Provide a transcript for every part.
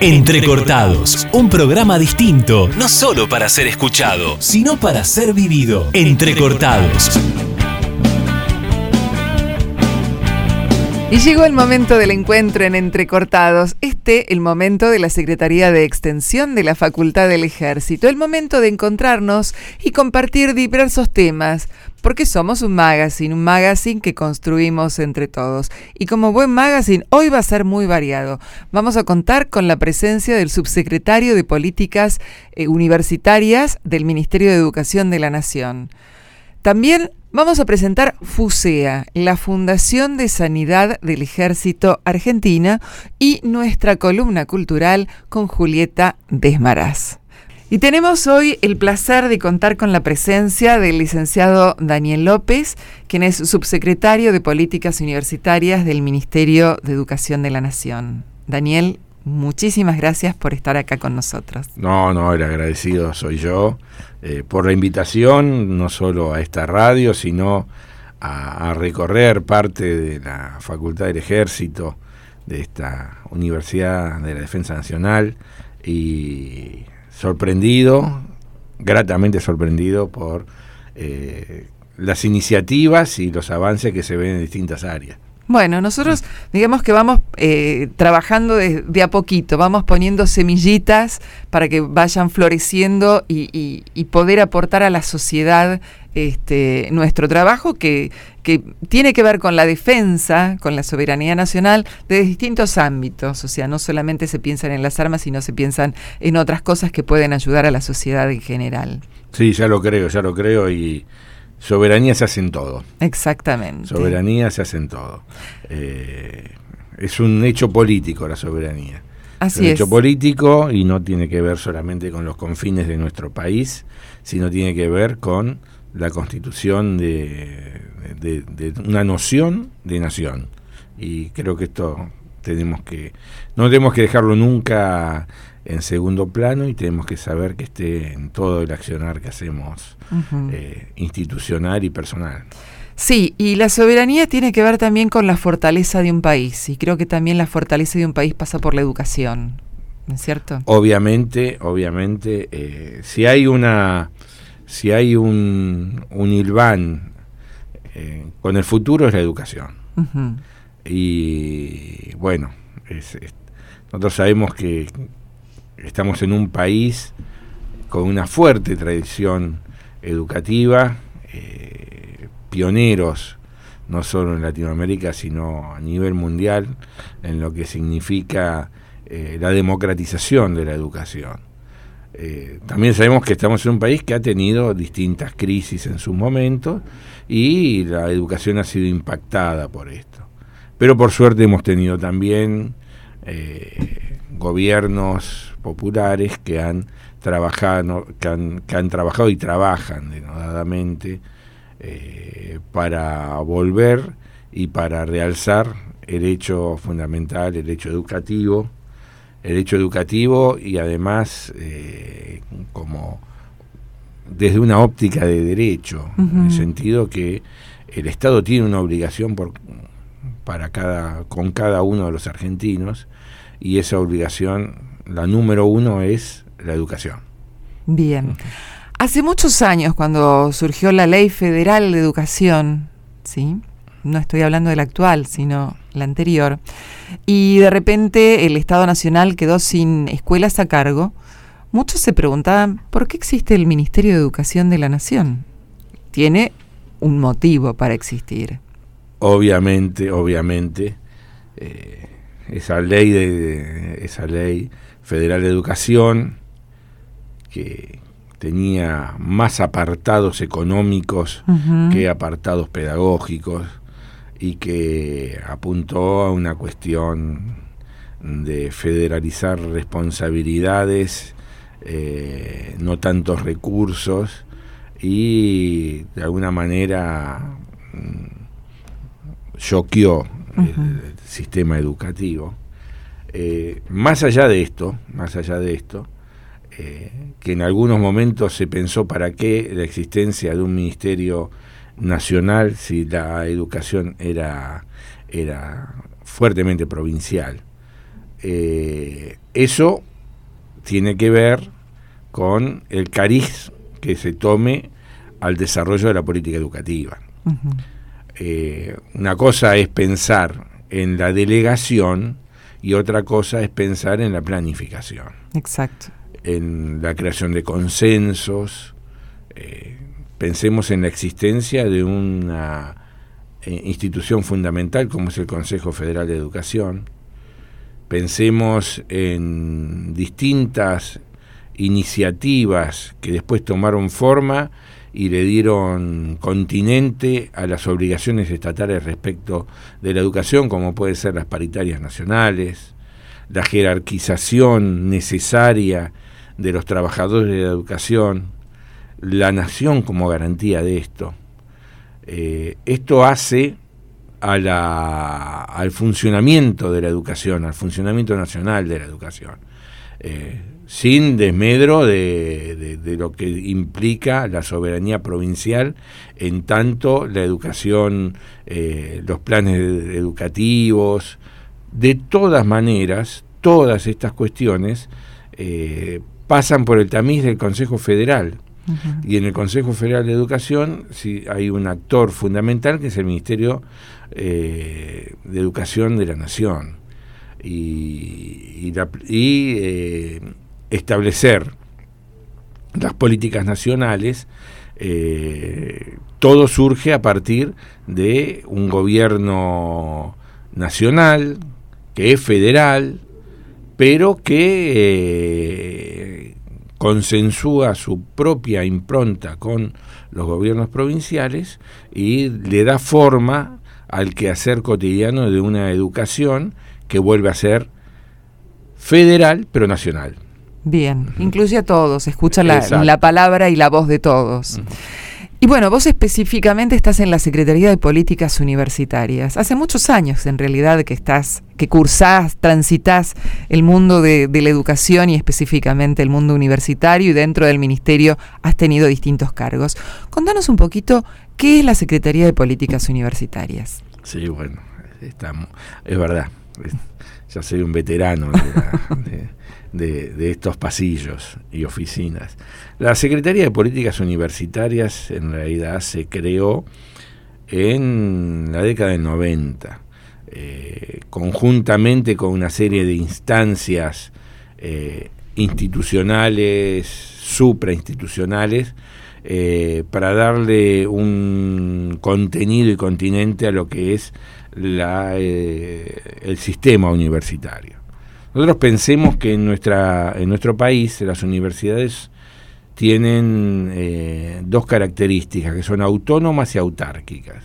Entrecortados, un programa distinto, no solo para ser escuchado, sino para ser vivido. Entrecortados. Y llegó el momento del encuentro en Entrecortados, este el momento de la Secretaría de Extensión de la Facultad del Ejército, el momento de encontrarnos y compartir diversos temas, porque somos un magazine, un magazine que construimos entre todos. Y como buen magazine, hoy va a ser muy variado. Vamos a contar con la presencia del subsecretario de Políticas eh, Universitarias del Ministerio de Educación de la Nación. También vamos a presentar FUSEA, la Fundación de Sanidad del Ejército Argentina, y nuestra columna cultural con Julieta Desmaraz. Y tenemos hoy el placer de contar con la presencia del licenciado Daniel López, quien es subsecretario de Políticas Universitarias del Ministerio de Educación de la Nación. Daniel, muchísimas gracias por estar acá con nosotros. No, no, el agradecido soy yo eh, por la invitación, no solo a esta radio, sino a, recorrer parte de la Facultad del Ejército, de esta Universidad de la Defensa Nacional y sorprendido, gratamente sorprendido por eh, las iniciativas y los avances que se ven en distintas áreas. Bueno, nosotros digamos que vamos eh, trabajando de, a poquito, vamos poniendo semillitas para que vayan floreciendo y poder aportar a la sociedad este, nuestro trabajo que, que, tiene que ver con la defensa, con la soberanía nacional de distintos ámbitos. O sea, no solamente se piensan en las armas, sino se piensan en otras cosas que pueden ayudar a la sociedad en general. Sí, ya lo creo, ya lo creo y soberanía se hace en todo. Exactamente. Soberanía se hace en todo. Eh, es un hecho político la soberanía. Así es un es. hecho político y no tiene que ver solamente con los confines de nuestro país, sino tiene que ver con la constitución de, de, de, una noción de nación. Y creo que esto tenemos que, no tenemos que dejarlo nunca en segundo plano y tenemos que saber que esté en todo el accionar que hacemos uh -huh. eh, institucional y personal. Sí, y la soberanía tiene que ver también con la fortaleza de un país, y creo que también la fortaleza de un país pasa por la educación, ¿no es cierto? Obviamente, obviamente, eh, si hay una, si hay un, un hilván eh, con el futuro es la educación. Uh -huh. Y bueno, es, es, nosotros sabemos que estamos en un país con una fuerte tradición educativa, eh, pioneros no solo en Latinoamérica, sino a nivel mundial, en lo que significa eh, la democratización de la educación. Eh, también sabemos que estamos en un país que ha tenido distintas crisis en su momento y la educación ha sido impactada por esto. Pero por suerte hemos tenido también gobiernos populares que han trabajado, que han, que han trabajado y trabajan denodadamente eh, para volver y para realzar el hecho fundamental, el hecho educativo, el hecho educativo y además eh, como desde una óptica de derecho, uh -huh. en el sentido que el Estado tiene una obligación por, para cada, con cada uno de los argentinos y esa obligación, la número uno es la educación. Bien. Hace muchos años, cuando surgió la Ley Federal de Educación, ¿sí? no estoy hablando de la actual, sino la anterior, y de repente el Estado Nacional quedó sin escuelas a cargo, muchos se preguntaban, ¿por qué existe el Ministerio de Educación de la Nación? Tiene un motivo para existir. Obviamente, obviamente, eh, esa ley de esa ley federal de educación que tenía más apartados económicos uh -huh. que apartados pedagógicos y que apuntó a una cuestión de federalizar responsabilidades, eh, no tantos recursos y de alguna manera mm, choqueó uh -huh. el, el, sistema educativo. Eh, más allá de esto, más allá de esto, eh, que en algunos momentos se pensó para qué la existencia de un ministerio nacional si la educación era, era fuertemente provincial. Eh, eso tiene que ver con el cariz que se tome al desarrollo de la política educativa. Eh, una cosa es pensar en la delegación y otra cosa es pensar en la planificación. Exacto. En la creación de consensos. Eh, pensemos en la existencia de una eh, institución fundamental como es el Consejo Federal de Educación. Pensemos en distintas iniciativas que después tomaron forma y le dieron continente a las obligaciones estatales respecto de la educación, como pueden ser las paritarias nacionales, la jerarquización necesaria de los trabajadores de la educación, la nación como garantía de esto. Eh, esto hace a la, al funcionamiento de la educación, al funcionamiento nacional de la educación. Eh, sin desmedro de, lo que implica la soberanía provincial, en tanto la educación, eh, los planes educativos, de todas maneras, todas estas cuestiones eh, pasan por el tamiz del Consejo Federal. Y en el Consejo Federal de Educación sí, hay un actor fundamental que es el Ministerio eh, de Educación de la Nación. Y, y, establecer las políticas nacionales, eh, todo surge a partir de un gobierno nacional, que es federal, pero que eh, consensúa su propia impronta con los gobiernos provinciales y le da forma al quehacer cotidiano de una educación que vuelve a ser federal pero nacional. Bien, incluye a todos, escucha la, palabra y la voz de todos. Y bueno, vos específicamente estás en la Secretaría de Políticas Universitarias. Hace muchos años, en realidad, que estás, que cursás, transitas el mundo de, de, la educación y específicamente el mundo universitario y dentro del ministerio has tenido distintos cargos. Contanos un poquito qué es la Secretaría de Políticas Universitarias. Sí, bueno, estamos, es verdad. Ya soy un veterano de, de, estos pasillos y oficinas. La Secretaría de Políticas Universitarias en realidad se creó en la década del 90, eh, conjuntamente con una serie de instancias eh, institucionales, suprainstitucionales, eh, para darle un contenido y continente a lo que es la, el sistema universitario. Nosotros pensemos que en, nuestra, en nuestro país las universidades tienen eh, dos características, que son autónomas y autárquicas.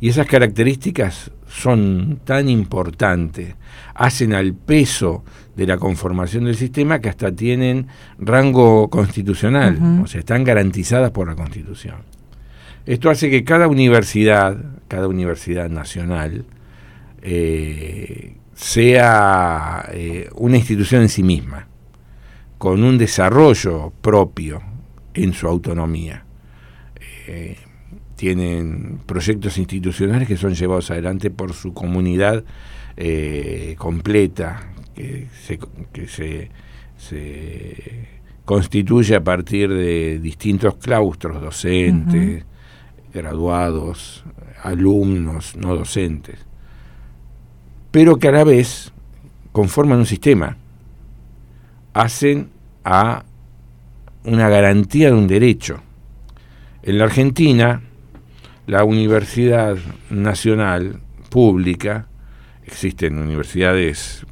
Y esas características son tan importantes, hacen al peso de la conformación del sistema que hasta tienen rango constitucional, o sea, están garantizadas por la Constitución. Esto hace que cada universidad, cada universidad nacional, eh, sea eh, una institución en sí misma, con un desarrollo propio en su autonomía. Eh, tienen proyectos institucionales que son llevados adelante por su comunidad eh, completa, que, se, constituye a partir de distintos claustros, docentes, graduados, alumnos, no docentes pero que a la vez conforman un sistema, hacen a una garantía de un derecho. En la Argentina, la Universidad Nacional Pública, existen universidades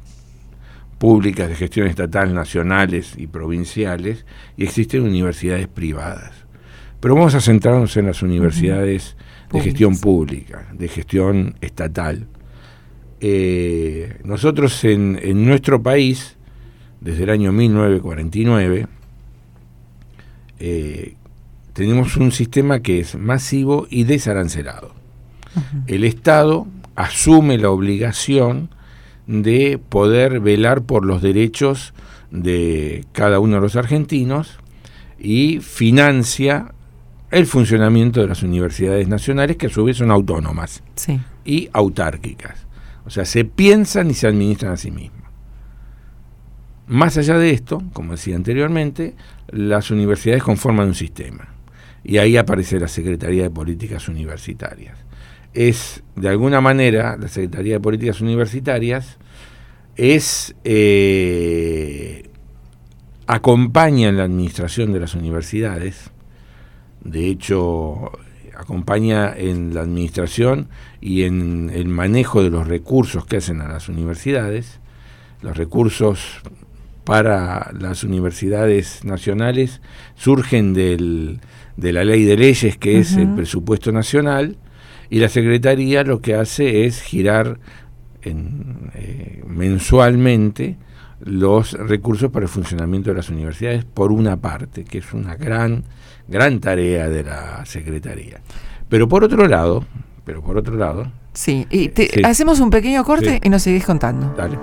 públicas de gestión estatal, nacionales y provinciales, y existen universidades privadas. Pero vamos a centrarnos en las universidades de gestión pública, de gestión estatal. Eh, nosotros en, nuestro país, desde el año 1949, eh, tenemos un sistema que es masivo y desarancelado. El Estado asume la obligación de poder velar por los derechos de cada uno de los argentinos y financia el funcionamiento de las universidades nacionales, que a su vez son autónomas y autárquicas. O sea, se piensan y se administran a sí mismas. Más allá de esto, como decía anteriormente, las universidades conforman un sistema. Y ahí aparece la Secretaría de Políticas Universitarias. Es, de alguna manera, la Secretaría de Políticas Universitarias es eh, acompaña en la administración de las universidades, de hecho acompaña en la administración y en el manejo de los recursos que hacen a las universidades, los recursos para las universidades nacionales surgen del, de la ley de leyes que es el presupuesto nacional y la Secretaría lo que hace es girar en, eh, mensualmente los recursos para el funcionamiento de las universidades por una parte, que es una gran, gran tarea de la Secretaría. Pero por otro lado, pero por otro lado... Sí, y te, hacemos un pequeño corte y nos seguís contando. Dale.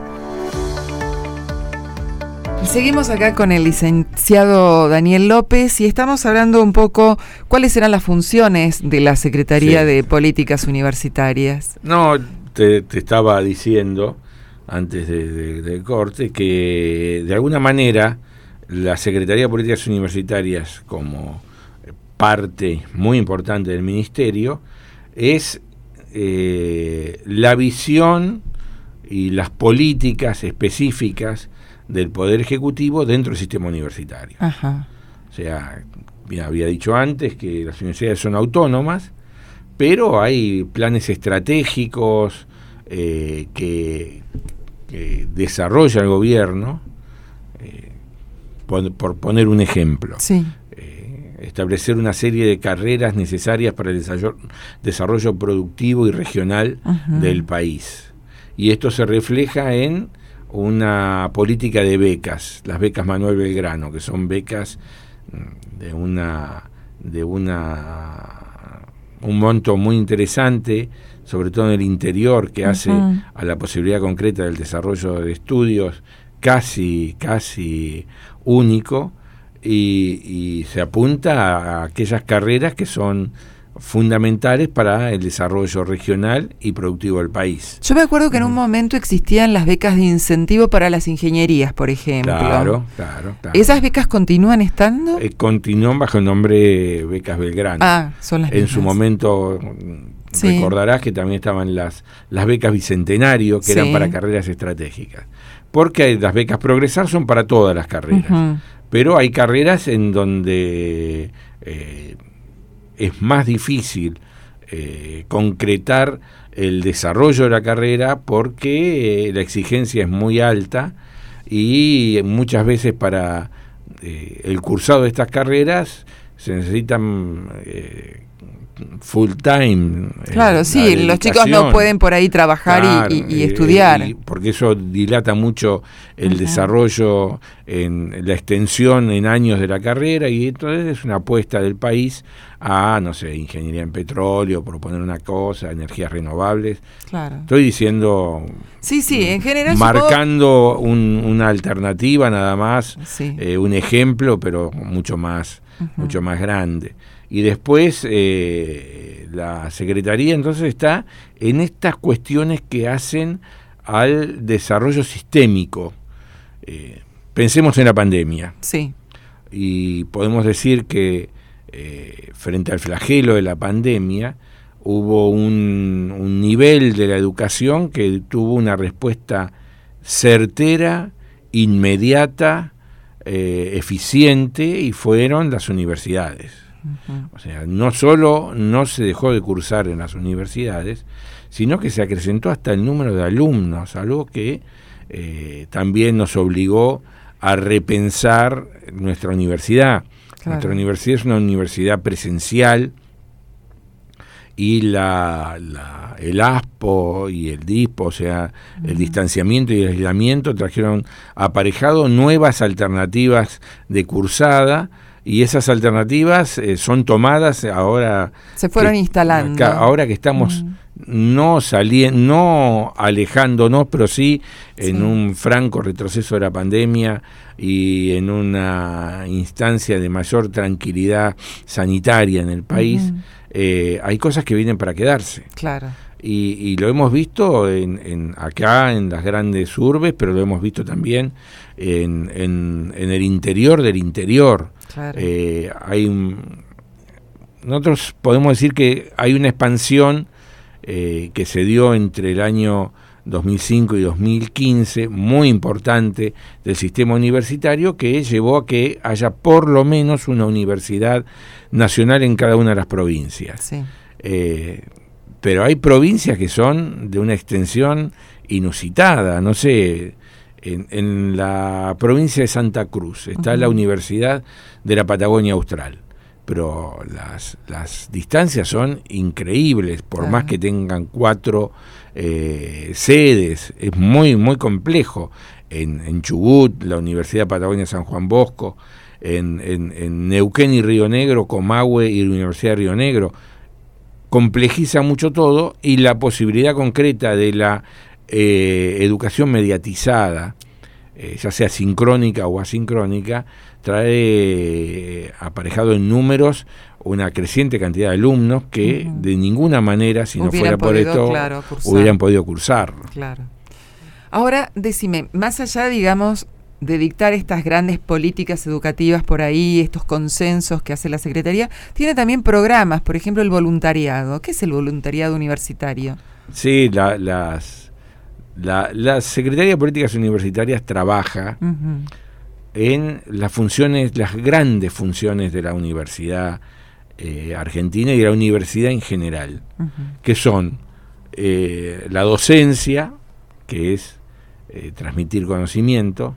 Seguimos acá con el licenciado Daniel López y estamos hablando un poco cuáles serán las funciones de la Secretaría de Políticas Universitarias. No, te, estaba diciendo antes del corte que de alguna manera la Secretaría de Políticas Universitarias como parte muy importante del ministerio es eh, la visión y las políticas específicas del Poder Ejecutivo dentro del sistema universitario. O sea, había dicho antes que las universidades son autónomas, pero hay planes estratégicos eh, que, desarrolla el gobierno, eh, por, poner un ejemplo. Eh, establecer una serie de carreras necesarias para el desarrollo, productivo y regional del país. Y esto se refleja en una política de becas, las becas Manuel Belgrano, que son becas mm, de una de una un monto muy interesante, sobre todo en el interior, que hace a la posibilidad concreta del desarrollo de estudios casi casi único y, y se apunta a aquellas carreras que son fundamentales para el desarrollo regional y productivo del país. Yo me acuerdo que en un momento existían las becas de incentivo para las ingenierías, por ejemplo. Claro, claro. ¿Esas becas continúan estando? Eh, continúan bajo el nombre Becas Belgrano. Ah, son las En su momento recordarás que también estaban las, las becas Bicentenario, que eran para carreras estratégicas. Porque las becas Progresar son para todas las carreras. Pero hay carreras en donde... Eh, es más difícil eh, concretar el desarrollo de la carrera porque eh, la exigencia es muy alta y muchas veces para el cursado de estas carreras se necesitan full time. Claro, sí, los chicos no pueden por ahí trabajar y, estudiar. porque eso dilata mucho el desarrollo, en la extensión en años de la carrera y entonces es una apuesta del país a, no sé, ingeniería en petróleo, por poner una cosa, energías renovables. Claro. Estoy diciendo... Sí, sí, en general... Marcando una alternativa nada más, eh, un ejemplo, pero mucho más, mucho más grande. Y después eh, la Secretaría entonces está en estas cuestiones que hacen al desarrollo sistémico. Eh, pensemos en la pandemia. Sí. Y podemos decir que eh, frente al flagelo de la pandemia hubo un, un nivel de la educación que tuvo una respuesta certera, inmediata, eficiente y fueron las universidades o sea, no solo no se dejó de cursar en las universidades, sino que se acrecentó hasta el número de alumnos, algo que eh, también nos obligó a repensar nuestra universidad. Nuestra universidad es una universidad presencial y la, el ASPO y el DISPO, o sea, el distanciamiento y el aislamiento trajeron aparejado nuevas alternativas de cursada y esas alternativas eh, son tomadas ahora. Se fueron instalando. ahora que estamos mm. no saliendo, no alejándonos, pero sí en un franco retroceso de la pandemia y en una instancia de mayor tranquilidad sanitaria en el país, eh, hay cosas que vienen para quedarse. Claro. Y, lo hemos visto en, acá, en las grandes urbes, pero lo hemos visto también en, en, el interior del interior. Eh, hay nosotros podemos decir que hay una expansión eh, que se dio entre el año 2005 y 2015, muy importante, del sistema universitario, que llevó a que haya por lo menos una universidad nacional en cada una de las provincias. Eh, pero hay provincias que son de una extensión inusitada, no sé, en, la provincia de Santa Cruz está la Universidad de la Patagonia Austral, pero las, las distancias son increíbles, por más que tengan cuatro eh, sedes, es muy, muy complejo. En, en, Chubut, la Universidad Patagonia San Juan Bosco, en, en, Neuquén y Río Negro, Comahue y la Universidad de Río Negro, complejiza mucho todo y la posibilidad concreta de la eh, educación mediatizada, eh, ya sea sincrónica o asincrónica, trae eh, aparejado en números una creciente cantidad de alumnos que de ninguna manera, si no fuera por esto, hubieran podido cursar. Claro. Ahora, decime, más allá, digamos, de dictar estas grandes políticas educativas por ahí, estos consensos que hace la Secretaría, tiene también programas, por ejemplo, el voluntariado. ¿Qué es el voluntariado universitario? Sí, las, la, Secretaría de Políticas Universitarias trabaja en las funciones, las grandes funciones de la universidad eh, argentina y de la universidad en general, que son eh, la docencia, que es eh, transmitir conocimiento,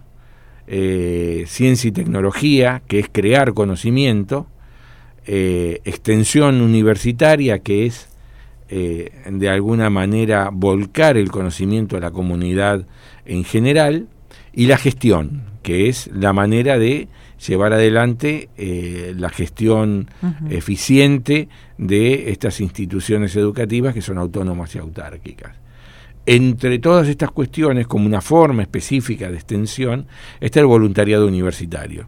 ciencia y tecnología, que es crear conocimiento, extensión universitaria, que es eh, de alguna manera volcar el conocimiento a la comunidad en general, y la gestión, que es la manera de llevar adelante la gestión eficiente de estas instituciones educativas que son autónomas y autárquicas. Entre todas estas cuestiones, como una forma específica de extensión, está el voluntariado universitario,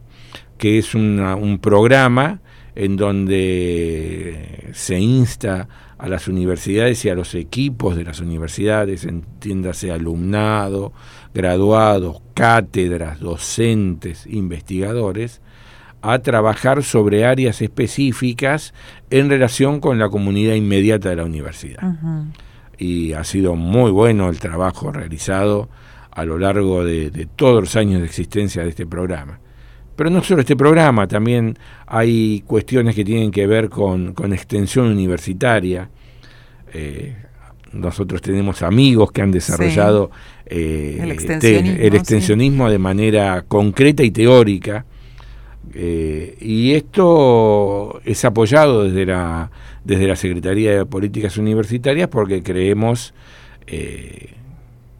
que es un programa en donde se insta a las universidades y a los equipos de las universidades, entiéndase alumnado, graduados, cátedras, docentes, investigadores, a trabajar sobre áreas específicas en relación con la comunidad inmediata de la universidad y ha sido muy bueno el trabajo realizado a lo largo de, todos los años de existencia de este programa. Pero no solo este programa, también hay cuestiones que tienen que ver con, extensión universitaria. Eh, nosotros tenemos amigos que han desarrollado eh, el extensionismo, de manera concreta y teórica. Eh, y esto es apoyado desde la desde la Secretaría de Políticas Universitarias porque creemos,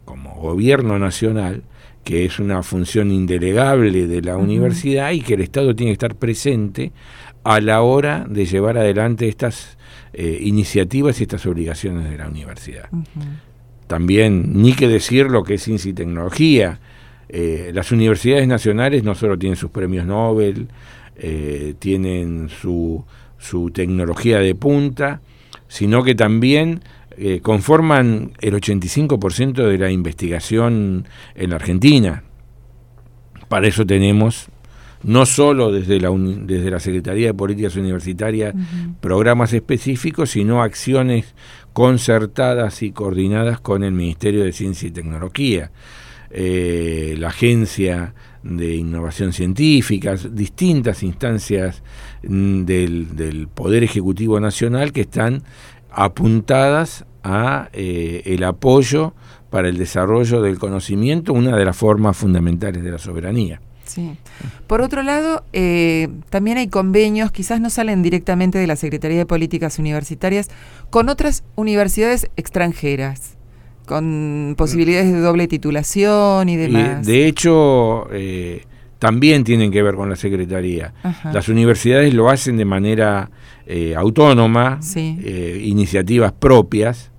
como gobierno nacional, que es una función indelegable de la universidad y que el Estado tiene que estar presente a la hora de llevar adelante estas eh, iniciativas y estas obligaciones de la universidad. También, ni que decir lo que es ciencia y tecnología. Eh, las universidades nacionales no solo tienen sus premios Nobel, tienen su su tecnología de punta, sino que también eh, conforman el 85% de la investigación en la Argentina. Para eso tenemos, no solo desde la, desde la Secretaría de Políticas Universitarias, programas específicos, sino acciones concertadas y coordinadas con el Ministerio de Ciencia y Tecnología, eh, la Agencia de Innovación Científica, distintas instancias mm, del, Poder Ejecutivo Nacional que están apuntadas a eh, el apoyo para el desarrollo del conocimiento, una de las formas fundamentales de la soberanía. Sí. Por otro lado, eh, también hay convenios, quizás no salen directamente de la Secretaría de Políticas Universitarias, con otras universidades extranjeras con posibilidades de doble titulación y demás. de hecho, eh, también tienen que ver con la Secretaría. Las universidades lo hacen de manera eh, autónoma, eh, iniciativas propias,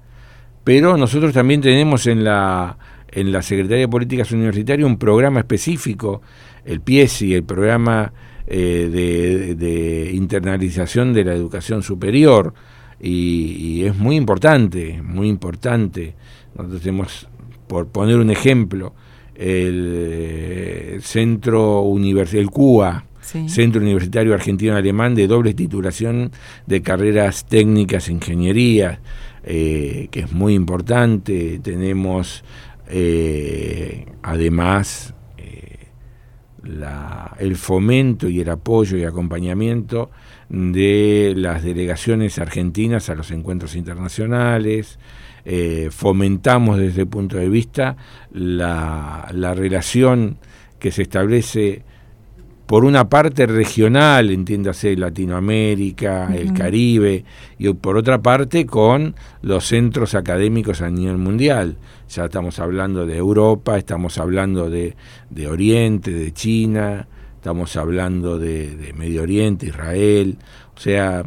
pero nosotros también tenemos en la, en la Secretaría de Políticas Universitarias un programa específico, el PIESI, el programa de, de, internalización de la educación superior, y, y, es muy importante, muy importante. Nosotros tenemos, por poner un ejemplo, el eh, Centro Universitario, el CUA, Centro Universitario Argentino Alemán de doble titulación de carreras técnicas, ingeniería, eh, que es muy importante. Tenemos eh, además la, el fomento y el apoyo y acompañamiento de las delegaciones argentinas a los encuentros internacionales, eh, fomentamos desde el punto de vista la, la relación que se establece por una parte regional, entiéndase Latinoamérica, el Caribe, y por otra parte con los centros académicos a nivel mundial. Ya estamos hablando de Europa, estamos hablando de, de Oriente, de China, estamos hablando de, de Medio Oriente, Israel, o sea,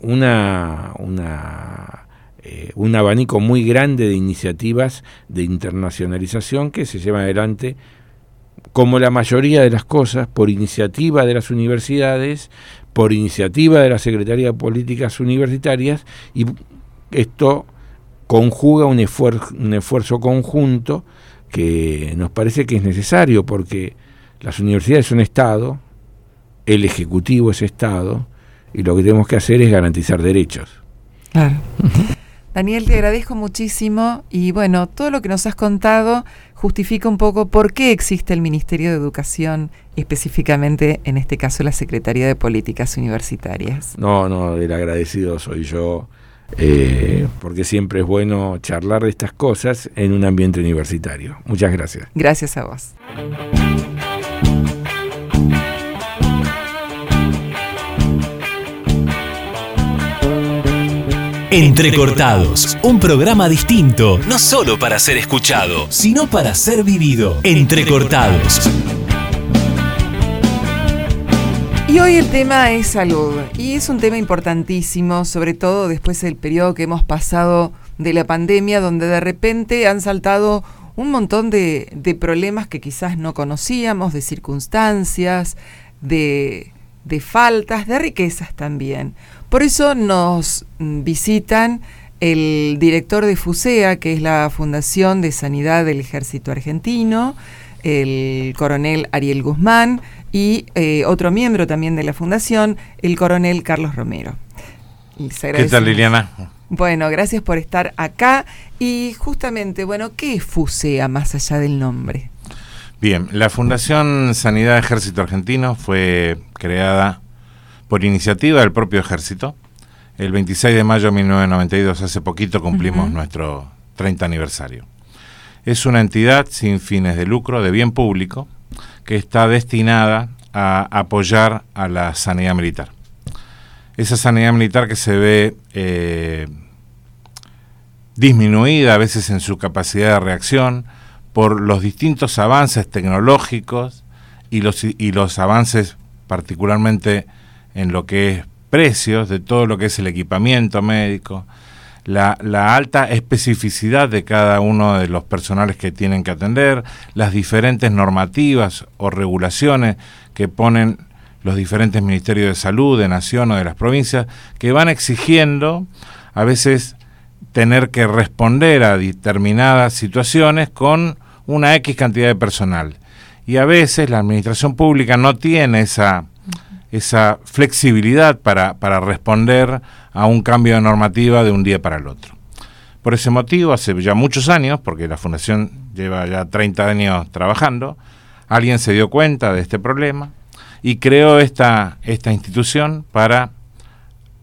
una, una eh, un abanico muy grande de iniciativas de internacionalización que se llevan adelante, como la mayoría de las cosas, por iniciativa de las universidades, por iniciativa de la Secretaría de Políticas Universitarias, y esto conjuga un esfuerzo, un esfuerzo conjunto que nos parece que es necesario, porque las universidades son Estado, el Ejecutivo es Estado, y lo que tenemos que hacer es garantizar derechos. Claro. Daniel, te agradezco muchísimo y bueno, todo lo que nos has contado justifica un poco por qué existe el Ministerio de Educación, específicamente en este caso la Secretaría de Políticas Universitarias. No, no, el agradecido soy yo, eh, porque siempre es bueno charlar de estas cosas en un ambiente universitario. Muchas gracias. Gracias a vos. Entrecortados, un programa distinto, no solo para ser escuchado, sino para ser vivido. Entrecortados. Y hoy el tema es salud, y es un tema importantísimo, sobre todo después del periodo que hemos pasado de la pandemia, donde de repente han saltado un montón de, problemas que quizás no conocíamos, de circunstancias, de, de faltas, de riquezas también. Por eso nos visitan el director de FUSEA, que es la Fundación de Sanidad del Ejército Argentino, el coronel Ariel Guzmán y eh, otro miembro también de la Fundación, el coronel Carlos Romero. ¿Qué tal, Liliana? Bueno, gracias por estar acá. Y justamente, bueno, ¿qué es FUSEA más allá del nombre? Bien, la Fundación Sanidad Ejército Argentino fue creada por iniciativa del propio ejército. El 26 de mayo de 1992, hace poquito, cumplimos nuestro 30 aniversario. Es una entidad sin fines de lucro, de bien público, que está destinada a apoyar a la sanidad militar. Esa sanidad militar que se ve eh, disminuida a veces en su capacidad de reacción por los distintos avances tecnológicos y los, y los avances particularmente en lo que es precios de todo lo que es el equipamiento médico, la, alta especificidad de cada uno de los personales que tienen que atender, las diferentes normativas o regulaciones que ponen los diferentes ministerios de salud, de nación o de las provincias, que van exigiendo a veces tener que responder a determinadas situaciones con una X cantidad de personal. Y a veces la administración pública no tiene esa esa flexibilidad para, para responder a un cambio de normativa de un día para el otro. Por ese motivo, hace ya muchos años, porque la Fundación lleva ya 30 años trabajando, alguien se dio cuenta de este problema y creó esta, esta institución para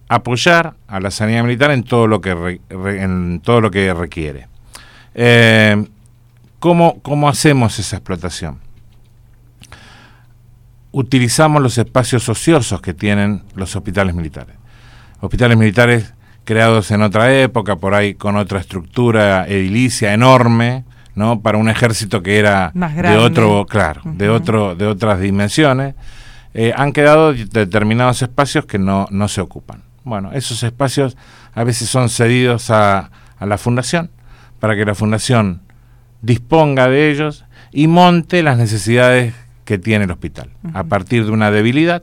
apoyar a la sanidad militar en todo lo que, en todo lo que requiere. Eh, ¿cómo, ¿Cómo hacemos esa explotación? Utilizamos los espacios ociosos que tienen los hospitales militares. Hospitales militares creados en otra época, por ahí con otra estructura edilicia enorme, ¿no? Para un ejército que era de otro, claro, de otro, de otras dimensiones, eh, han quedado determinados espacios que no, no se ocupan. Bueno, esos espacios a veces son cedidos a, a la fundación para que la fundación disponga de ellos y monte las necesidades que tiene el hospital, a partir de una debilidad,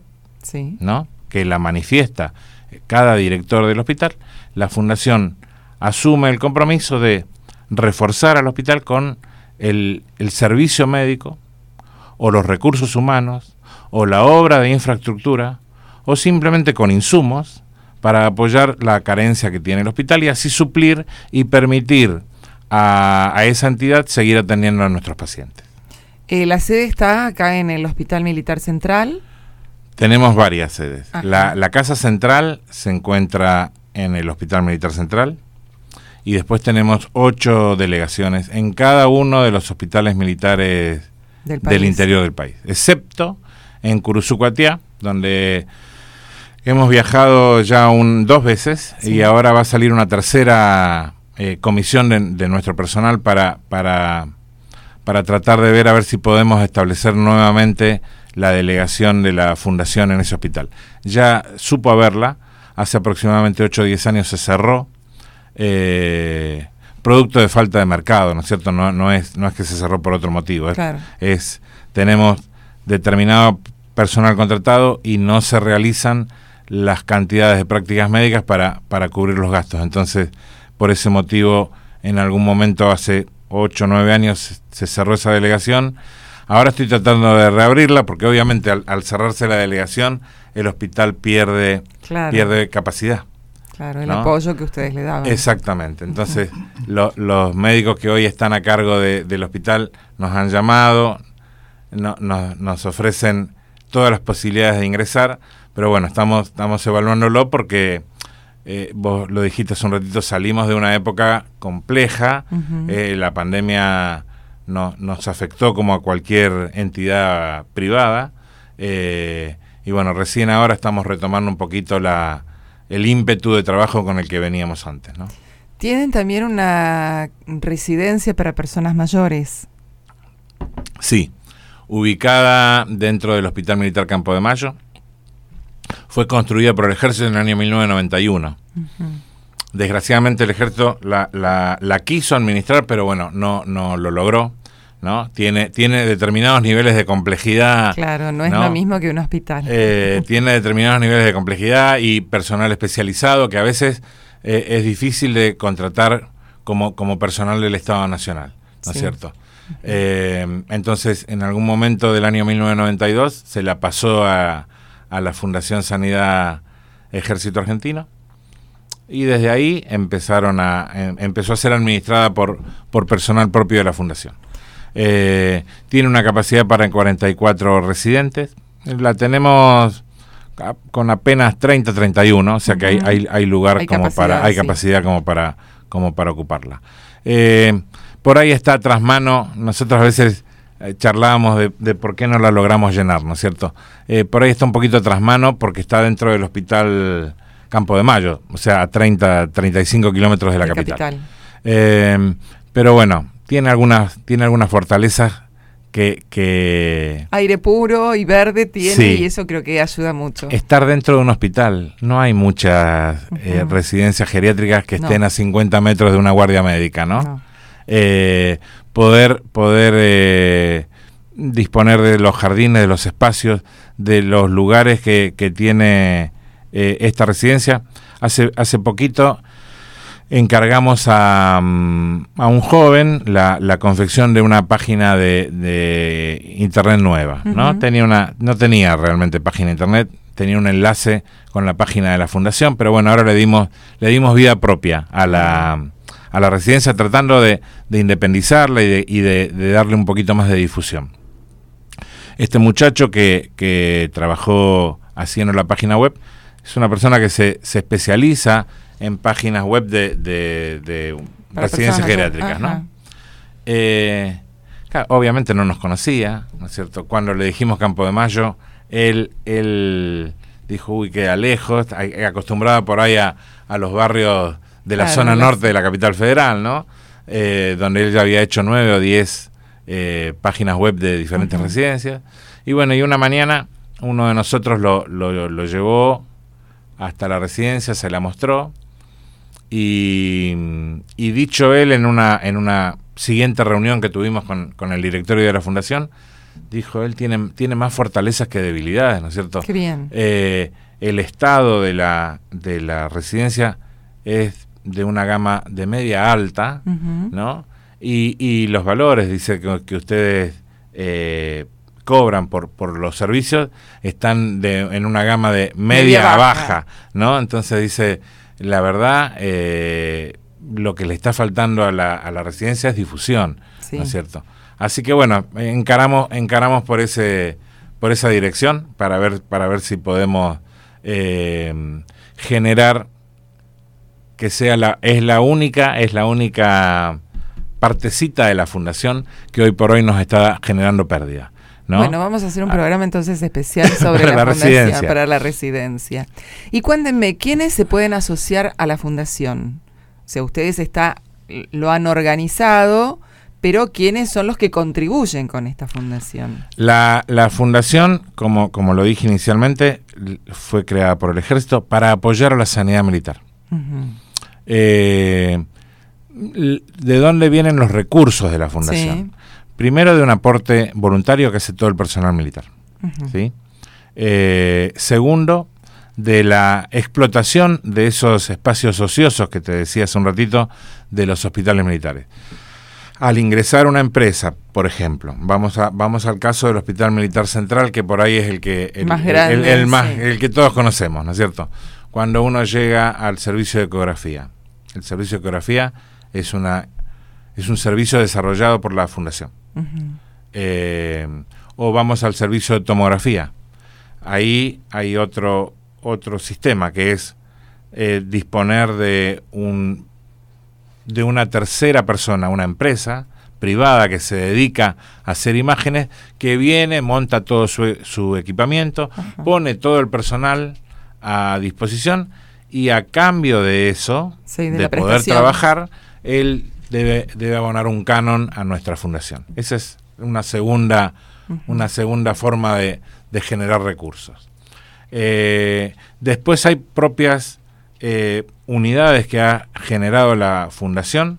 ¿no? que la manifiesta cada director del hospital, la fundación asume el compromiso de reforzar al hospital con el, el servicio médico o los recursos humanos o la obra de infraestructura o simplemente con insumos para apoyar la carencia que tiene el hospital y así suplir y permitir a, esa entidad seguir atendiendo a nuestros pacientes. Eh, ¿La sede está acá en el Hospital Militar Central? Tenemos varias sedes. La, la, Casa Central se encuentra en el Hospital Militar Central y después tenemos ocho delegaciones en cada uno de los hospitales militares del, interior del país, excepto en Curuzucuatiá, donde hemos viajado ya un, dos veces y ahora va a salir una tercera eh, comisión de, nuestro personal para, para, para tratar de ver a ver si podemos establecer nuevamente la delegación de la fundación en ese hospital. Ya supo haberla, hace aproximadamente 8 o 10 años se cerró, eh, producto de falta de mercado, ¿no es cierto? No, no, es, no es que se cerró por otro motivo, es, es tenemos determinado personal contratado y no se realizan las cantidades de prácticas médicas para, para cubrir los gastos. Entonces, por ese motivo, en algún momento, hace 8 o 9 años, se cerró esa delegación Ahora estoy tratando de reabrirla porque obviamente al, cerrarse la delegación el hospital pierde, pierde capacidad. Claro, el apoyo que ustedes le daban. Exactamente. Entonces, los médicos que hoy están a cargo del hospital nos han llamado, no, nos ofrecen todas las posibilidades de ingresar, pero bueno, estamos, estamos evaluándolo porque eh, vos lo dijiste hace un ratito, salimos de una época compleja, eh, la pandemia no, nos afectó como a cualquier entidad privada. Eh, y bueno, recién ahora estamos retomando un poquito la, el ímpetu de trabajo con el que veníamos antes. ¿no? Tienen también una residencia para personas mayores. Sí, ubicada dentro del Hospital Militar Campo de Mayo. Fue construida por el ejército en el año 1991. Desgraciadamente el ejército la, la, quiso administrar, pero bueno, no, no lo logró. ¿no? Tiene, tiene determinados niveles de complejidad. Claro, no es lo mismo que un hospital. Eh, tiene determinados niveles de complejidad y personal especializado que a veces eh, es difícil de contratar como, como personal del Estado Nacional, ¿no es cierto? Eh, entonces, en algún momento del año 1992 se la pasó a, a la Fundación Sanidad Ejército Argentino y desde ahí empezaron a, em, empezó a ser administrada por, por personal propio de la fundación. Eh, tiene una capacidad para 44 residentes. La tenemos con apenas 30, 31, o sea que hay, hay, lugar como para, hay capacidad como para, como para ocuparla. Eh, por ahí está tras mano, nosotros a veces eh, charlábamos de, de, por qué no la logramos llenar, ¿no es cierto? por ahí está un poquito tras mano porque está dentro del hospital Campo de Mayo, o sea, a 30, 35 kilómetros de la capital. Eh, pero bueno, tiene algunas, tiene algunas fortalezas que, Aire puro y verde tiene y eso creo que ayuda mucho. Estar dentro de un hospital, no hay muchas eh, residencias geriátricas que estén a 50 metros de una guardia médica, ¿no? Eh, poder poder disponer de los jardines, de los espacios, de los lugares que, que tiene eh, esta residencia. Hace, hace poquito encargamos a, mm, a un joven la, la, confección de una página de, de internet nueva. ¿no? tenía una, no tenía realmente página de internet, tenía un enlace con la página de la fundación, pero bueno, ahora le dimos, le dimos vida propia a la, a la residencia tratando de, de independizarla y, de, y de, de, darle un poquito más de difusión. Este muchacho que, que trabajó haciendo la página web es una persona que se, se especializa en páginas web de, de, residencias geriátricas, ¿no? Eh, obviamente no nos conocía, ¿no es cierto? Cuando le dijimos Campo de Mayo, él, él dijo, uy, queda lejos, acostumbrado por ahí a, los barrios de la zona norte de la capital federal, ¿no? eh, donde él ya había hecho nueve o diez eh, páginas web de diferentes residencias. Y bueno, y una mañana uno de nosotros lo, lo, llevó hasta la residencia, se la mostró. Y, y, dicho él en una, en una siguiente reunión que tuvimos con, con el directorio de la fundación, dijo él tiene, tiene más fortalezas que debilidades, ¿no es cierto? Qué bien. Eh, el estado de la, de la residencia es de una gama de media alta, ¿no? Y, y, los valores, dice que, que ustedes eh, cobran por, por los servicios están de, en una gama de media, a baja, ¿no? Entonces dice, la verdad, eh, lo que le está faltando a la, a la residencia es difusión, ¿no es cierto? Así que bueno, encaramos, encaramos por ese, por esa dirección para ver, para ver si podemos eh, generar que sea la, es la única, es la única partecita de la fundación que hoy por hoy nos está generando pérdida. ¿no? Bueno, vamos a hacer un programa entonces especial sobre la, fundación para la residencia. Y cuéntenme, ¿quiénes se pueden asociar a la fundación? O sea, ustedes está, lo han organizado, pero ¿quiénes son los que contribuyen con esta fundación? La, la fundación, como, como lo dije inicialmente, fue creada por el ejército para apoyar a la sanidad militar. Eh, ¿De dónde vienen los recursos de la fundación? Primero de un aporte voluntario que hace todo el personal militar. ¿sí? Eh, segundo, de la explotación de esos espacios ociosos que te decía hace un ratito de los hospitales militares al ingresar una empresa, por ejemplo, vamos a vamos al caso del Hospital Militar Central, que por ahí es el que el, más grande, el, más, el que todos conocemos, ¿no es cierto? Cuando uno llega al servicio de ecografía, el servicio de ecografía es una es un servicio desarrollado por la fundación. Eh, o vamos al servicio de tomografía. Ahí hay otro otro sistema que es eh, disponer de un de una tercera persona, una empresa privada que se dedica a hacer imágenes, que viene, monta todo su, equipamiento, pone todo el personal a disposición y a cambio de eso, de, poder trabajar, él debe, debe abonar un canon a nuestra fundación. Esa es una segunda, una segunda forma de, generar recursos. Eh, después hay propias eh, unidades que ha generado la fundación.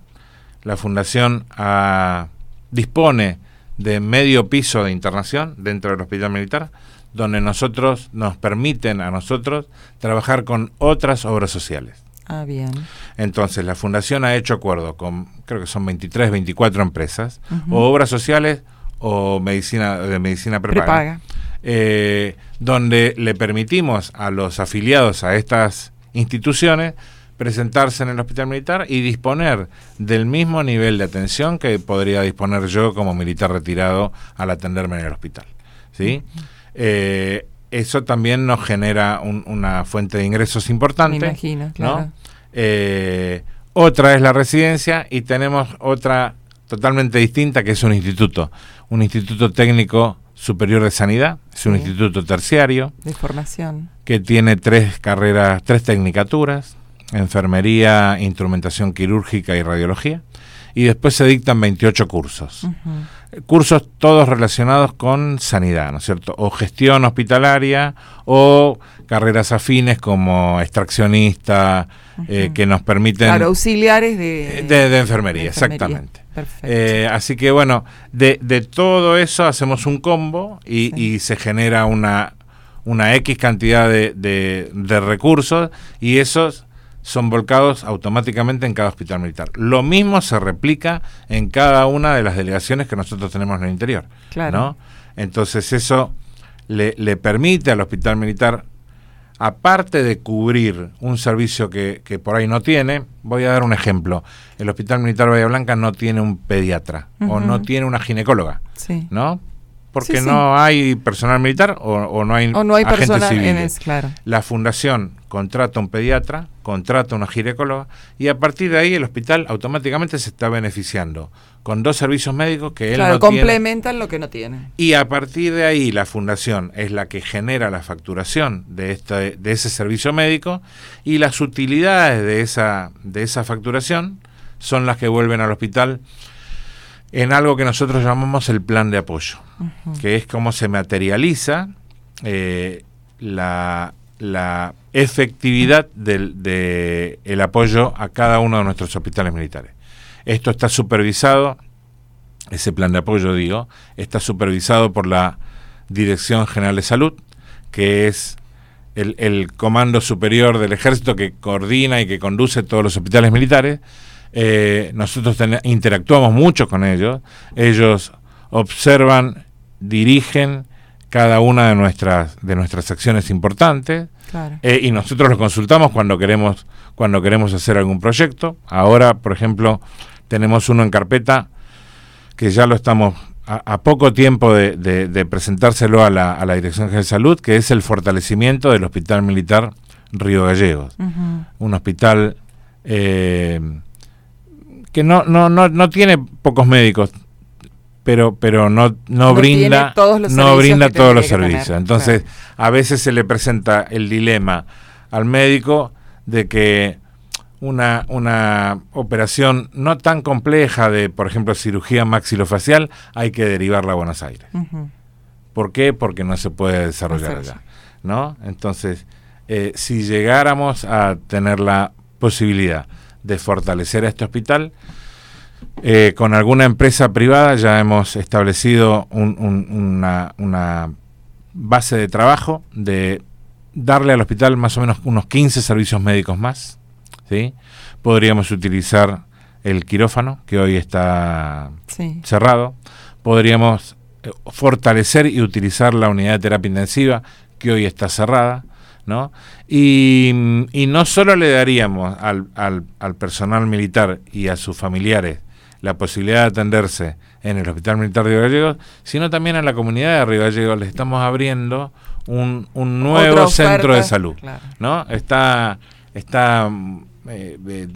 La fundación ah, dispone de medio piso de internación dentro del hospital militar, donde nosotros nos permiten a nosotros trabajar con otras obras sociales. Ah, bien. Entonces, la fundación ha hecho acuerdo con, creo que son 23, 24 empresas, o obras sociales o medicina de medicina prepaga, eh, donde le permitimos a los afiliados a estas instituciones presentarse en el hospital militar y disponer del mismo nivel de atención que podría disponer yo como militar retirado al atenderme en el hospital. ¿sí? Eh, eso también nos genera una fuente de ingresos importante. Me imagino, claro. Eh, otra es la residencia y tenemos otra totalmente distinta que es un instituto, un instituto técnico superior de sanidad, es un instituto terciario. De formación. Que tiene tres carreras, tres tecnicaturas, enfermería, instrumentación quirúrgica y radiología. Y después se dictan 28 cursos. Cursos todos relacionados con sanidad, ¿no es cierto? O gestión hospitalaria o carreras afines como extraccionista, eh, que nos permiten... Claro, auxiliares de... De, enfermería, exactamente. Eh, así que bueno, de, de, todo eso hacemos un combo y, y se genera una, una X cantidad de recursos y esos son volcados automáticamente en cada hospital militar. Lo mismo se replica en cada una de las delegaciones que nosotros tenemos en el interior. Claro. Entonces eso le, le, permite al hospital militar, aparte de cubrir un servicio que, que, por ahí no tiene, voy a dar un ejemplo. El hospital militar Bahía Blanca no tiene un pediatra o no tiene una ginecóloga. Sí. ¿No? porque no hay personal militar o, no hay, o no hay personal en claro. La fundación contrata un pediatra, contrata una ginecóloga y a partir de ahí el hospital automáticamente se está beneficiando con dos servicios médicos que él no complementan lo que no tiene. Y a partir de ahí la fundación es la que genera la facturación de este, de ese servicio médico y las utilidades de esa de esa facturación son las que vuelven al hospital en algo que nosotros llamamos el plan de apoyo, que es cómo se materializa eh, la, efectividad del de el apoyo a cada uno de nuestros hospitales militares. Esto está supervisado, ese plan de apoyo, digo, está supervisado por la Dirección General de Salud, que es el, comando superior del ejército que coordina y que conduce todos los hospitales militares. Eh, nosotros interactuamos mucho con ellos. Ellos observan, dirigen cada una de nuestras de nuestras acciones importantes eh, y nosotros los consultamos cuando queremos cuando queremos hacer algún proyecto. Ahora, por ejemplo, tenemos uno en carpeta que ya lo estamos a, poco tiempo de, presentárselo a la, Dirección General de Salud, que es el fortalecimiento del Hospital Militar Río Gallegos. Un hospital eh, que no, no, no, no tiene pocos médicos, pero pero no no, brinda no brinda todos los servicios entonces a veces se le presenta el dilema al médico de que una, una operación no tan compleja de, por ejemplo, cirugía maxilofacial, hay que derivarla a Buenos Aires. ¿Por qué? Porque no se puede desarrollar allá. ¿no? Entonces, eh, si llegáramos a tener la posibilidad de fortalecer a este hospital, eh, con alguna empresa privada ya hemos establecido una, una base de trabajo de darle al hospital más o menos unos 15 servicios médicos más ¿sí? Podríamos utilizar el quirófano, que hoy está cerrado. Podríamos eh, fortalecer y utilizar la unidad de terapia intensiva, que hoy está cerrada. ¿no? Y, no solo le daríamos al, al, personal militar y a sus familiares la posibilidad de atenderse en el Hospital Militar de Río Gallegos, sino también a la comunidad de Río Gallegos le estamos abriendo un, un nuevo centro de salud. ¿no? Está, está eh,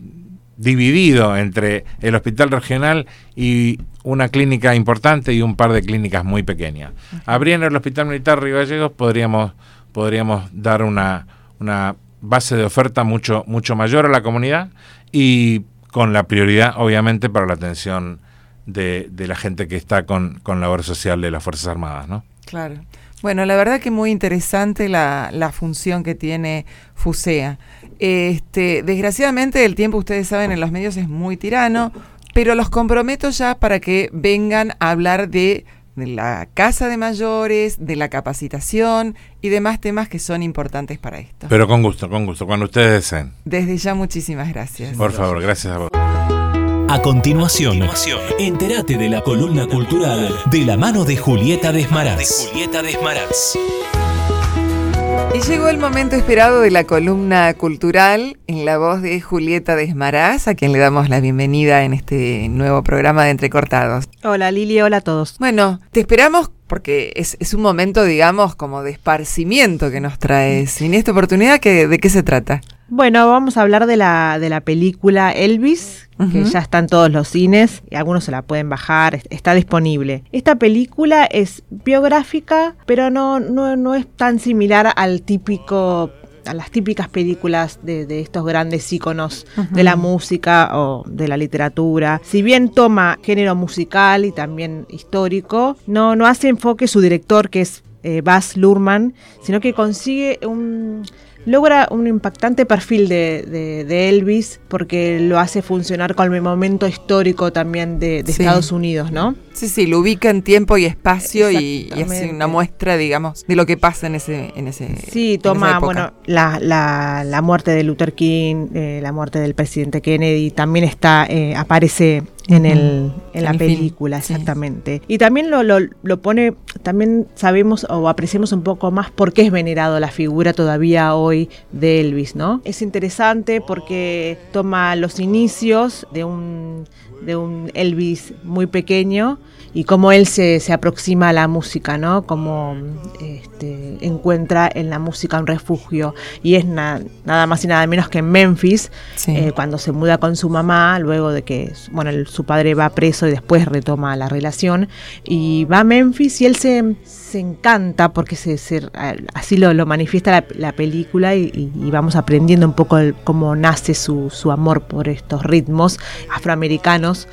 dividido entre el hospital regional y una clínica importante y un par de clínicas muy pequeñas. Abriendo el Hospital Militar Río Gallegos podríamos, podríamos dar una, una base de oferta mucho, mucho mayor a la comunidad y con la prioridad, obviamente, para la atención de, la gente que está con, con labor social de las Fuerzas Armadas, ¿no? Claro. Bueno, la verdad que muy interesante la, la función que tiene FUSEA. Este, desgraciadamente el tiempo, ustedes saben, en los medios es muy tirano, pero los comprometo ya para que vengan a hablar de, de la casa de mayores, de la capacitación y demás temas que son importantes para esto. Pero con gusto, con gusto, cuando ustedes deseen. Desde ya muchísimas gracias. Por favor, gracias a vos. A continuación, entérate de la columna cultural de la mano de Julieta Desmaraz. Julieta Desmaraz. Y llegó el momento esperado de la columna cultural en la voz de Julieta Desmaraz, a quien le damos la bienvenida en este nuevo programa de Entrecortados. Hola Lili, hola a todos. Bueno, te esperamos porque es, un momento, digamos, como de esparcimiento que nos traes. En esta oportunidad, ¿de qué se trata? Bueno, vamos a hablar de la, de la película Elvis, que ya está en todos los cines, y algunos se la pueden bajar, está disponible. Esta película es biográfica, pero no, no, es tan similar al típico a las típicas películas de, estos grandes íconos de la música o de la literatura. Si bien toma género musical y también histórico, no, no hace enfoque su director, que es eh, Baz Luhrmann, sino que consigue un logra un impactante perfil de, Elvis porque lo hace funcionar con el momento histórico también de, Estados Unidos, ¿no? Sí, sí, lo ubica en tiempo y espacio y, hace una muestra, digamos, de lo que pasa en ese... En ese sí, toma, bueno, la, la, la, muerte de Luther King, eh, la muerte del presidente Kennedy, también está, eh, aparece en, el, en la película, exactamente. Y también lo, lo, lo, pone, también sabemos o apreciamos un poco más por qué es venerado la figura todavía hoy de Elvis, ¿no? Es interesante porque toma los inicios de un, de un Elvis muy pequeño y cómo él se, se aproxima a la música, ¿no? Cómo este, encuentra en la música un refugio. Y es nada más y nada menos que en Memphis, eh, cuando se muda con su mamá, luego de que, bueno, su padre va preso y después retoma la relación. Y va a Memphis y él se, se encanta porque se, así lo, lo manifiesta la, película y, vamos aprendiendo un poco cómo nace su, su, amor por estos ritmos afroamericanos.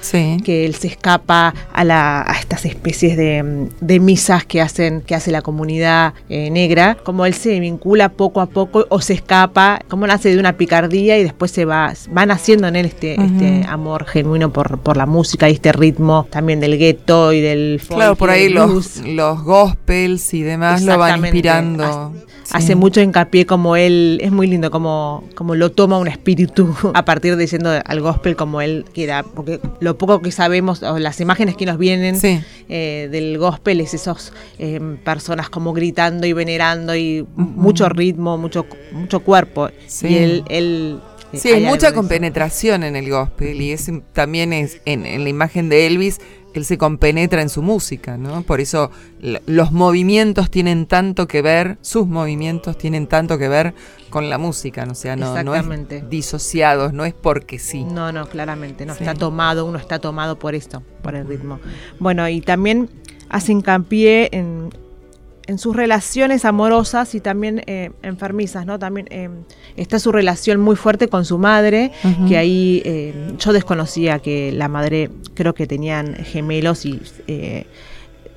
Que él se escapa a, la, a estas especies de, de, misas que, hacen, que hace la comunidad eh, negra. Como él se vincula poco a poco o se escapa, como nace de una picardía y después se va, va naciendo en él este, este amor genuino por, por la música y este ritmo también del gueto y del folk. Claro, por ahí los, los y demás lo van inspirando. Hace mucho hincapié como él, es muy lindo como, como lo toma un espíritu a partir de diciendo al gospel como él quiera, porque lo poco que sabemos, o las imágenes que nos vienen eh, del gospel es esos eh, personas como gritando y venerando y mucho ritmo, mucho, mucho cuerpo. Y él, él Sí, hay, mucha compenetración en el gospel y es, también es en, la imagen de Elvis, él se compenetra en su música, ¿no? Por eso los movimientos tienen tanto que ver, sus movimientos tienen tanto que ver con la música, ¿no? o sea, no, no es disociados, no es porque sí. No, no, claramente, no está tomado, uno está tomado por esto, por el ritmo. Bueno, y también hace hincapié en, en sus relaciones amorosas y también eh, enfermizas, ¿no? También eh, está su relación muy fuerte con su madre, que ahí eh, yo desconocía que la madre, creo que tenían gemelos y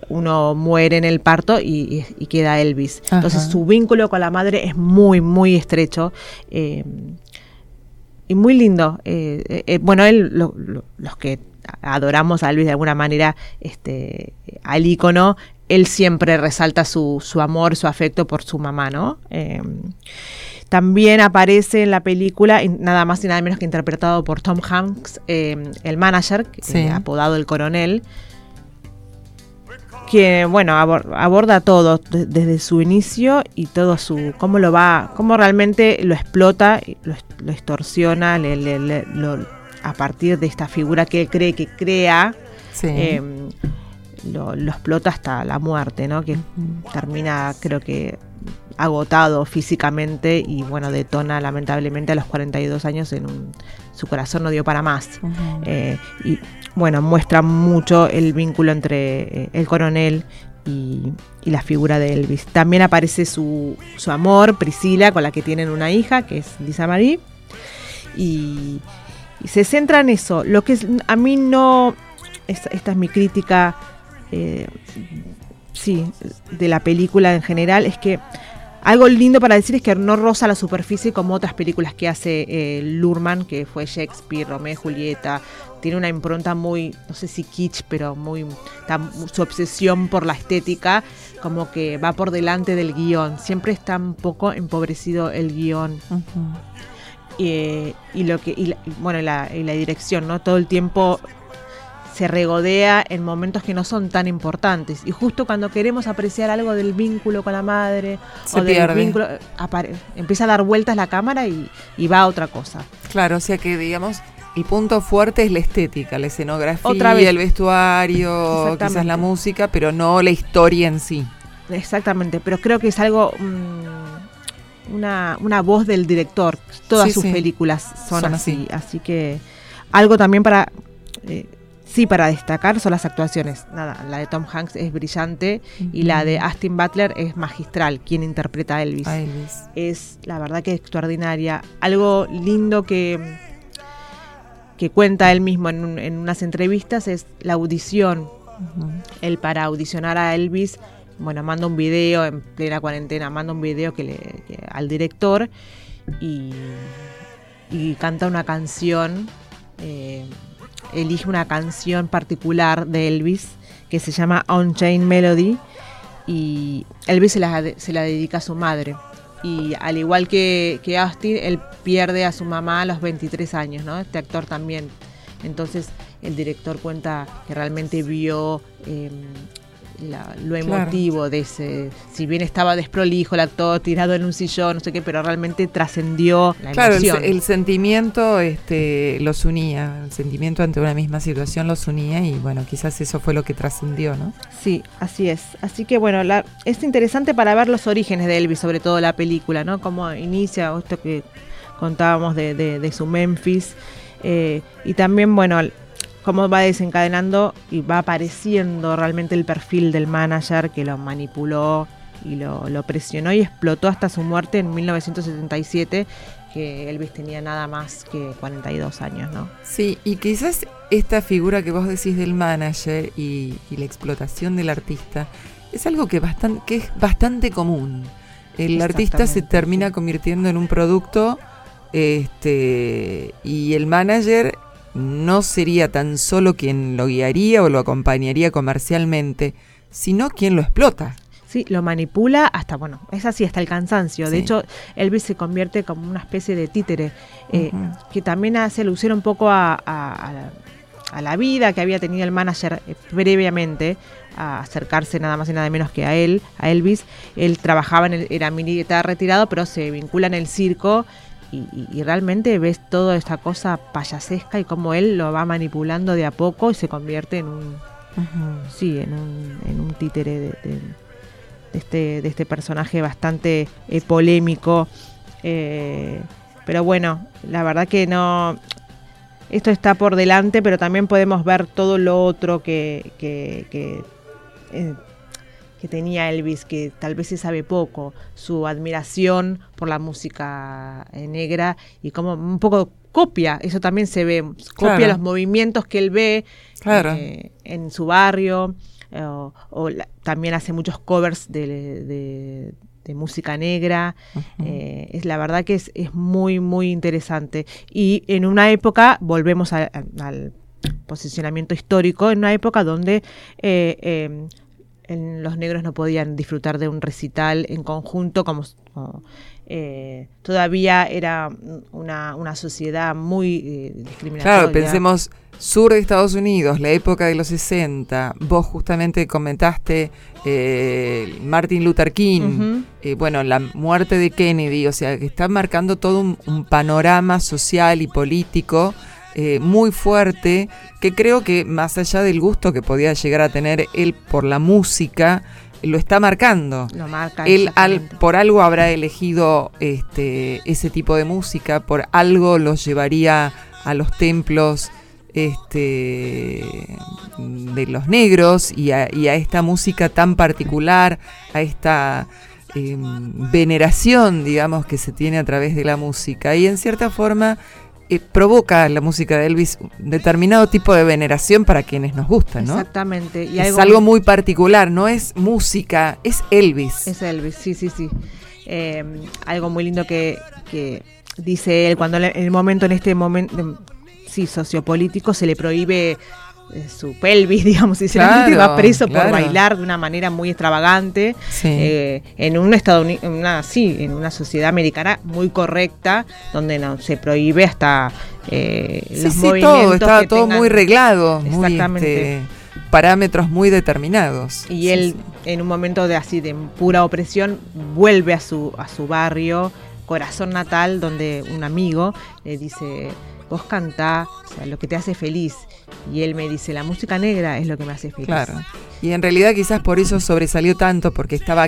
uno muere en el parto y, queda Elvis. Entonces su vínculo con la madre es muy, muy estrecho. y muy lindo. bueno, él, los que adoramos a Elvis de alguna manera, este, al ícono, él siempre resalta su, su amor, su afecto por su mamá, ¿no? Em, también aparece en la película, nada más y nada menos que interpretado por Tom Hanks, em, el manager, eh, apodado el coronel, que bueno aborda todo desde su inicio y todo su cómo lo va cómo realmente lo explota lo, lo extorsiona a partir de esta figura que él cree que crea em, lo, explota hasta la muerte, ¿no? Que termina, creo que, agotado físicamente y, bueno, detona lamentablemente a los 42 años en un, su corazón no dio para más. Eh, y, bueno, muestra mucho el vínculo entre eh, el coronel y, la figura de Elvis. También aparece su, su amor, Priscila, con la que tienen una hija, que es Lisa Marie. Y, se centra en eso. Lo que a mí no, esta es mi crítica eh, sí, de la película en general, es que algo lindo para decir es que no roza la superficie como otras películas que hace eh, Lurman, que fue Shakespeare, Romeo y Julieta. Tiene una impronta muy, no sé si kitsch, pero muy. su obsesión por la estética, como que va por delante del guion. Siempre está un poco empobrecido el guion. y lo que bueno la, y la dirección no todo el tiempo se regodea en momentos que no son tan importantes. Y justo cuando queremos apreciar algo del vínculo con la madre o del vínculo, empieza a dar vueltas la cámara y, va a otra cosa. Claro, o sea que digamos, el punto fuerte es la estética, la escenografía, el vestuario, quizás la música, pero no la historia en sí. Exactamente, pero creo que es algo... Mm, una, una, voz del director. Todas sus películas son, así, así. que algo también para eh, Sí, para destacar son las actuaciones. Nada, la de Tom Hanks es brillante y la de Austin Butler es magistral, quien interpreta a Elvis. Es la verdad que extraordinaria. Algo lindo que, que cuenta él mismo en, unas entrevistas es la audición. Él para audicionar a Elvis, bueno, manda un video en plena cuarentena, manda un video que le, al director y, canta una canción. Eh, elige una canción particular de Elvis que se llama On Chain Melody y Elvis se la, se la dedica a su madre. Y al igual que, que, Austin, él pierde a su mamá a los 23 años, ¿no? Este actor también. Entonces el director cuenta que realmente vio em, lo emotivo de ese. Si bien estaba desprolijo el actor tirado en un sillón, no sé qué, pero realmente trascendió la claro, El, sentimiento este, los unía, el sentimiento ante una misma situación los unía y bueno, quizás eso fue lo que trascendió, ¿no? Sí, así es. Así que bueno, la, es interesante para ver los orígenes de Elvis, sobre todo la película, ¿no? Cómo inicia esto que contábamos de, de, su Memphis. Eh, y también, bueno, cómo va desencadenando y va apareciendo realmente el perfil del manager que lo manipuló y lo, lo presionó y explotó hasta su muerte en 1977 que Elvis tenía nada más que 42 años, ¿no? Sí, y quizás esta figura que vos decís del manager y, la explotación del artista es algo que es bastante común. El artista se termina convirtiendo en un producto este, y el manager no sería tan solo quien lo guiaría o lo acompañaría comercialmente, sino quien lo explota. Sí, lo manipula hasta, bueno, es así, hasta el cansancio. De hecho, Elvis se convierte como una especie de títere, eh, que también hace alusión un poco a, la vida que había tenido el manager eh, previamente, a acercarse nada más y nada menos que a él, a Elvis. Él trabajaba en el, era militar retirado, pero se vincula en el circo y, realmente ves toda esta cosa payasesca y cómo él lo va manipulando de a poco y se convierte en un, sí, en un, en un títere de de este, de este personaje bastante eh, polémico. Eh, pero bueno, la verdad que no. Esto está por delante, pero también podemos ver todo lo otro que, que, que, eh, tenía Elvis, que tal vez se sabe poco. Su admiración por la música negra y como un poco copia, eso también se ve, copia los movimientos que él ve en su barrio o, también hace muchos covers de, música negra. Eh, es la verdad que es, muy, muy interesante. Y en una época, volvemos al posicionamiento histórico, en una época donde eh, em, los negros no podían disfrutar de un recital en conjunto como, eh, todavía era una, una sociedad muy discriminatoria. Claro, pensemos sur de Estados Unidos, la época de los 60, vos justamente comentaste eh, Martin Luther King, eh, bueno, la muerte de Kennedy, o sea, que está marcando todo un, panorama social y político eh, muy fuerte, que creo que más allá del gusto que podía llegar a tener él por la música, lo está marcando. Lo marca. Él al, por algo habrá elegido este, ese tipo de música, por algo los llevaría a los templos este, de los negros y a, esta música tan particular, a esta em, veneración, digamos, que se tiene a través de la música. Y en cierta forma eh, provoca la música de Elvis determinado tipo de veneración para quienes nos gustan, ¿no? Exactamente. Y es algo muy particular, no es música, es Elvis. Es Elvis, sí, sí, sí. Em, algo muy lindo que, que dice él cuando en el momento, en este momento sí, sociopolítico, se le prohíbe su pelvis, digamos, y se va preso por bailar de una manera muy extravagante eh, en un estado, una, sí, en una sociedad americana muy correcta, donde no se prohíbe hasta eh, los movimientos todo, estaba todo muy reglado, exactamente. Este, parámetros muy determinados. Y él, en un momento de así de pura opresión, vuelve a su a su barrio, corazón natal, donde un amigo le dice vos cantá, o sea, lo que te hace feliz. Y él me dice, la música negra es lo que me hace feliz. Claro. Y en realidad quizás por eso sobresalió tanto, porque estaba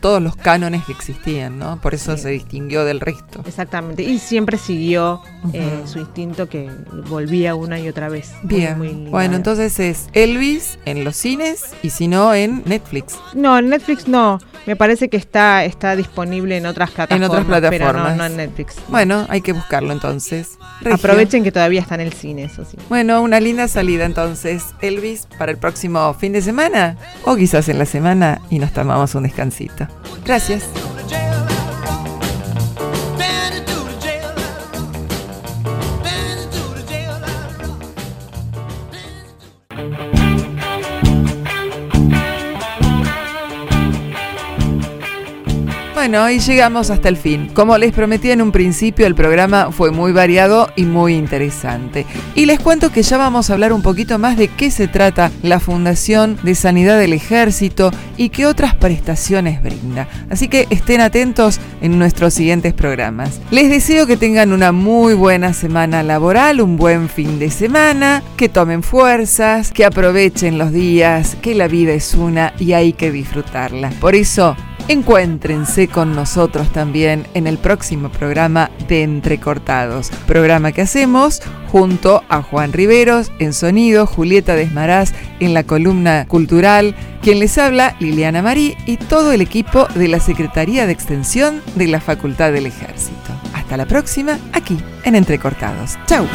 todos los cánones que existían, ¿no? Por eso se distinguió del resto. Exactamente. Y siempre siguió eh, su instinto que volvía una y otra vez. Bien. bueno, entonces es Elvis en los cines y si no en Netflix. No, en Netflix no. Me parece que está, está disponible en otras plataformas. En otras plataformas. Pero no, en Netflix. Bueno, hay que buscarlo entonces. Aprovechen que todavía está en el cine, eso sí. Bueno, una linda salida entonces, Elvis, para el próximo fin de semana o quizás en la semana y nos tomamos un Gracias. Bueno, y llegamos hasta el fin. Como les prometí en un principio, el programa fue muy variado y muy interesante. Y les cuento que ya vamos a hablar un poquito más de qué se trata la Fundación de Sanidad del Ejército y qué otras prestaciones brinda. Así que estén atentos en nuestros siguientes programas. Les deseo que tengan una muy buena semana laboral, un buen fin de semana, que tomen fuerzas, que aprovechen los días, que la vida es una y hay que disfrutarla. Por eso, encuéntrense con nosotros también en el próximo programa de Entrecortados, programa que hacemos junto a Juan Riveros en sonido, Julieta Desmaraz en la columna cultural, quien les habla Liliana Marí y todo el equipo de la Secretaría de Extensión de la Facultad del Ejército. Hasta la próxima, aquí en Entrecortados. Chau.